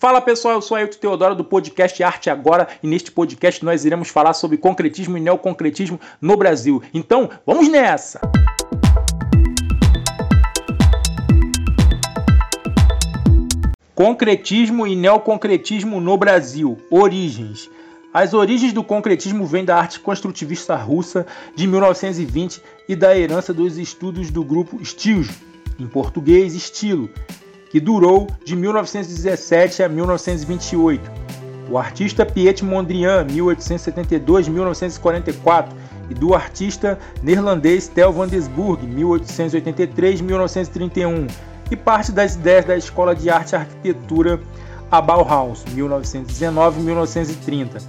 Fala pessoal, eu sou Ailton Teodoro do podcast Arte Agora e neste podcast nós iremos falar sobre concretismo e neoconcretismo no Brasil. Então, vamos nessa! Concretismo e neoconcretismo no Brasil. Origens. As origens do concretismo vêm da arte construtivista russa de 1920 e da herança dos estudos do grupo Stills, em português estilo, que durou de 1917 a 1928. O artista Piet Mondrian, 1872-1944, e do artista neerlandês Tel van Desburg, 1883-1931, e parte das ideias da Escola de Arte e Arquitetura a Bauhaus, 1919-1930,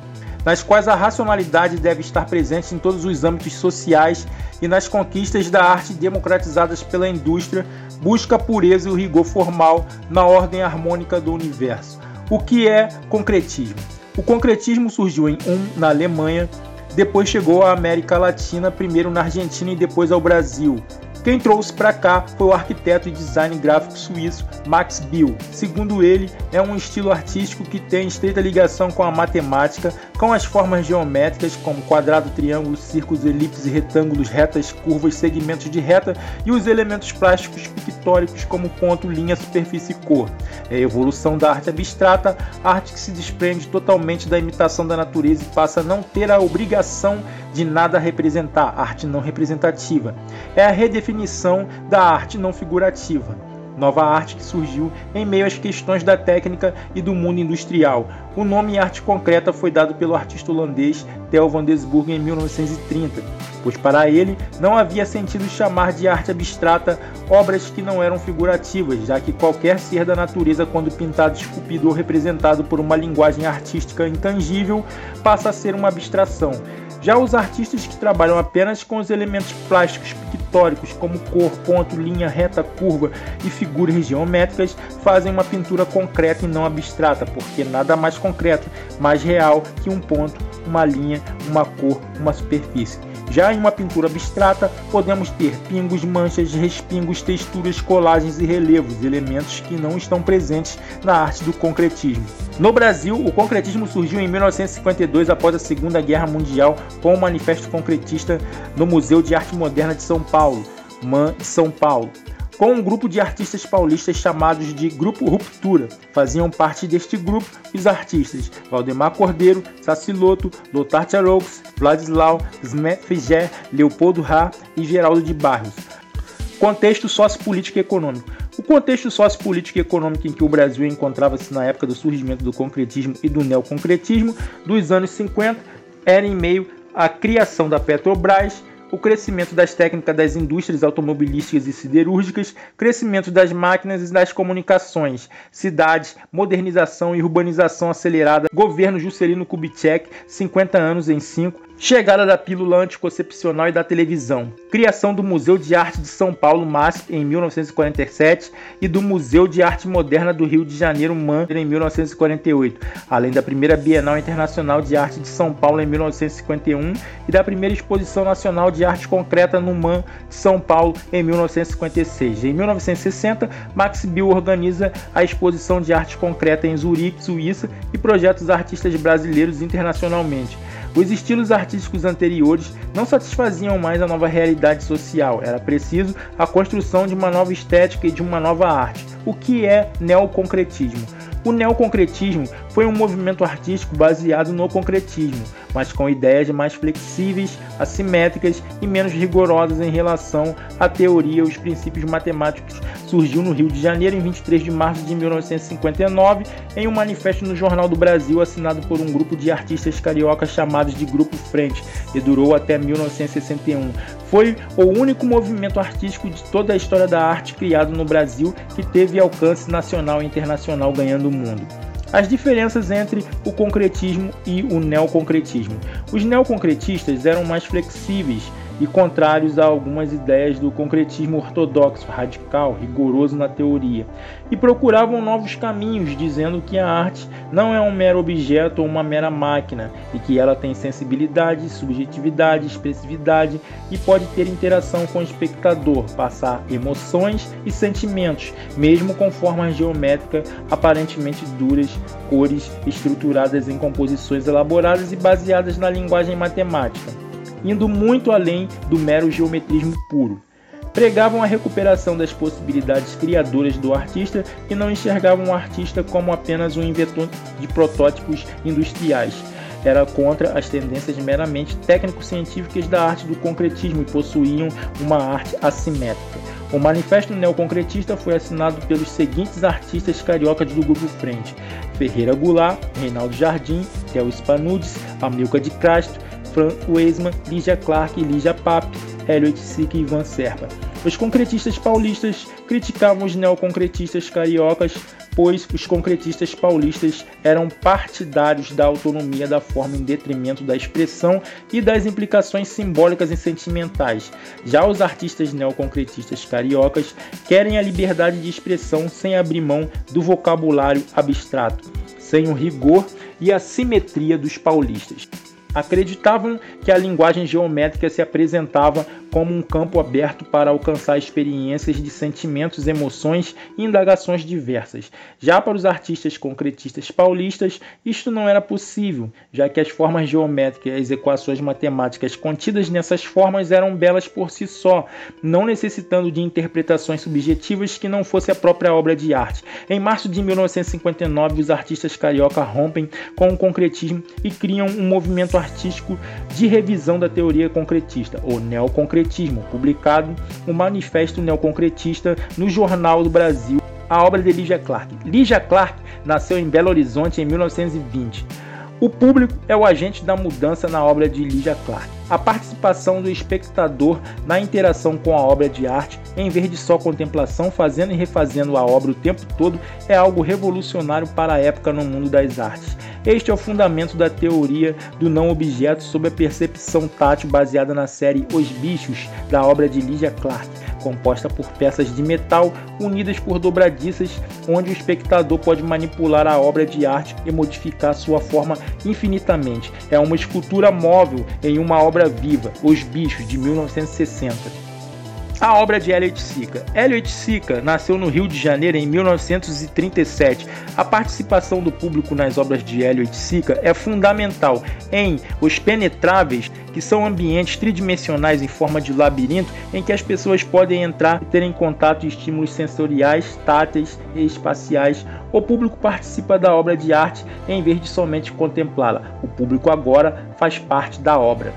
nas quais a racionalidade deve estar presente em todos os âmbitos sociais e nas conquistas da arte democratizadas pela indústria, busca a pureza e o rigor formal na ordem harmônica do universo. O que é concretismo? O concretismo surgiu em um na Alemanha, depois chegou à América Latina, primeiro na Argentina e depois ao Brasil. Quem trouxe para cá foi o arquiteto e design gráfico suíço Max Bill. Segundo ele, é um estilo artístico que tem estreita ligação com a matemática, com as formas geométricas como quadrado, triângulo, círculos, elipses, retângulos, retas, curvas, segmentos de reta e os elementos plásticos pictóricos como ponto, linha, superfície e cor. É a evolução da arte abstrata, arte que se desprende totalmente da imitação da natureza e passa a não ter a obrigação de nada representar, arte não representativa. É a redefinição da arte não figurativa. Nova arte que surgiu em meio às questões da técnica e do mundo industrial. O nome arte concreta foi dado pelo artista holandês Theo van Desburg em 1930, pois para ele não havia sentido chamar de arte abstrata obras que não eram figurativas, já que qualquer ser da natureza, quando pintado, esculpido ou representado por uma linguagem artística intangível, passa a ser uma abstração. Já os artistas que trabalham apenas com os elementos plásticos pictóricos, como cor, ponto, linha, reta, curva e figuras geométricas, fazem uma pintura concreta e não abstrata, porque nada mais concreto, mais real que um ponto, uma linha, uma cor, uma superfície. Já em uma pintura abstrata, podemos ter pingos, manchas, respingos, texturas, colagens e relevos, elementos que não estão presentes na arte do concretismo. No Brasil, o concretismo surgiu em 1952 após a Segunda Guerra Mundial com o Manifesto Concretista no Museu de Arte Moderna de São Paulo, MAN São Paulo com um grupo de artistas paulistas chamados de Grupo Ruptura. Faziam parte deste grupo os artistas Valdemar Cordeiro, Saciloto, Lothar Tcharoux, Vladislau, Smefeger, Leopoldo Rá e Geraldo de Barros. Contexto sociopolítico e econômico. O contexto sociopolítico e econômico em que o Brasil encontrava-se na época do surgimento do concretismo e do neoconcretismo dos anos 50 era em meio à criação da Petrobras, o crescimento das técnicas das indústrias automobilísticas e siderúrgicas, crescimento das máquinas e das comunicações, cidades, modernização e urbanização acelerada, governo Juscelino Kubitschek, 50 anos em 5, Chegada da pílula anticoncepcional e da televisão. Criação do Museu de Arte de São Paulo, MASP, em 1947 e do Museu de Arte Moderna do Rio de Janeiro, MAN, em 1948, além da primeira Bienal Internacional de Arte de São Paulo em 1951 e da primeira Exposição Nacional de Arte Concreta no MAN de São Paulo em 1956. Em 1960, Max Bill organiza a Exposição de Arte Concreta em Zurique, Suíça e projeta os artistas brasileiros internacionalmente. Os estilos artísticos anteriores não satisfaziam mais a nova realidade social, era preciso a construção de uma nova estética e de uma nova arte. O que é neoconcretismo? O neoconcretismo foi um movimento artístico baseado no concretismo, mas com ideias mais flexíveis, assimétricas e menos rigorosas em relação à teoria e os princípios matemáticos. Surgiu no Rio de Janeiro em 23 de março de 1959 em um manifesto no Jornal do Brasil assinado por um grupo de artistas cariocas chamados de Grupo Frente e durou até 1961. Foi o único movimento artístico de toda a história da arte criado no Brasil que teve alcance nacional e internacional ganhando o mundo as diferenças entre o concretismo e o neoconcretismo. Os neoconcretistas eram mais flexíveis e contrários a algumas ideias do concretismo ortodoxo, radical, rigoroso na teoria, e procuravam novos caminhos, dizendo que a arte não é um mero objeto ou uma mera máquina, e que ela tem sensibilidade, subjetividade, expressividade e pode ter interação com o espectador, passar emoções e sentimentos, mesmo com formas geométricas aparentemente duras, cores estruturadas em composições elaboradas e baseadas na linguagem matemática, indo muito além do mero geometrismo puro. Pregavam a recuperação das possibilidades criadoras do artista e não enxergavam o artista como apenas um inventor de protótipos industriais, era contra as tendências meramente técnico-científicas da arte do concretismo e possuíam uma arte assimétrica. O manifesto neoconcretista foi assinado pelos seguintes artistas cariocas do grupo Frente: Ferreira Goulart, Reinaldo Jardim, Theo Spanudes, Amilca de Castro, Frank Weisman, Lígia Clark Lígia Pape, Elliot Sick e Ivan Serpa. Os concretistas paulistas criticavam os neoconcretistas cariocas pois os concretistas paulistas eram partidários da autonomia da forma em detrimento da expressão e das implicações simbólicas e sentimentais. Já os artistas neoconcretistas cariocas querem a liberdade de expressão sem abrir mão do vocabulário abstrato, sem o rigor e a simetria dos paulistas acreditavam que a linguagem geométrica se apresentava como um campo aberto para alcançar experiências de sentimentos, emoções e indagações diversas. Já para os artistas concretistas paulistas, isto não era possível, já que as formas geométricas e as equações matemáticas contidas nessas formas eram belas por si só, não necessitando de interpretações subjetivas que não fosse a própria obra de arte. Em março de 1959, os artistas carioca rompem com o concretismo e criam um movimento artístico de revisão da teoria concretista, ou neoconcretismo, publicado o Manifesto Neoconcretista no Jornal do Brasil, a obra de Lígia Clark. Lígia Clark nasceu em Belo Horizonte em 1920. O público é o agente da mudança na obra de Lígia Clark. A participação do espectador na interação com a obra de arte, em vez de só contemplação, fazendo e refazendo a obra o tempo todo, é algo revolucionário para a época no mundo das artes. Este é o fundamento da teoria do não objeto sob a percepção tátil baseada na série Os Bichos, da obra de Lydia Clark, composta por peças de metal unidas por dobradiças, onde o espectador pode manipular a obra de arte e modificar sua forma infinitamente. É uma escultura móvel em uma obra viva, Os Bichos, de 1960. A obra de Elliot Sica. Elliot Sica nasceu no Rio de Janeiro em 1937. A participação do público nas obras de Elliot Sica é fundamental em Os Penetráveis, que são ambientes tridimensionais em forma de labirinto em que as pessoas podem entrar e terem contato e estímulos sensoriais, táteis e espaciais. O público participa da obra de arte em vez de somente contemplá-la. O público agora faz parte da obra.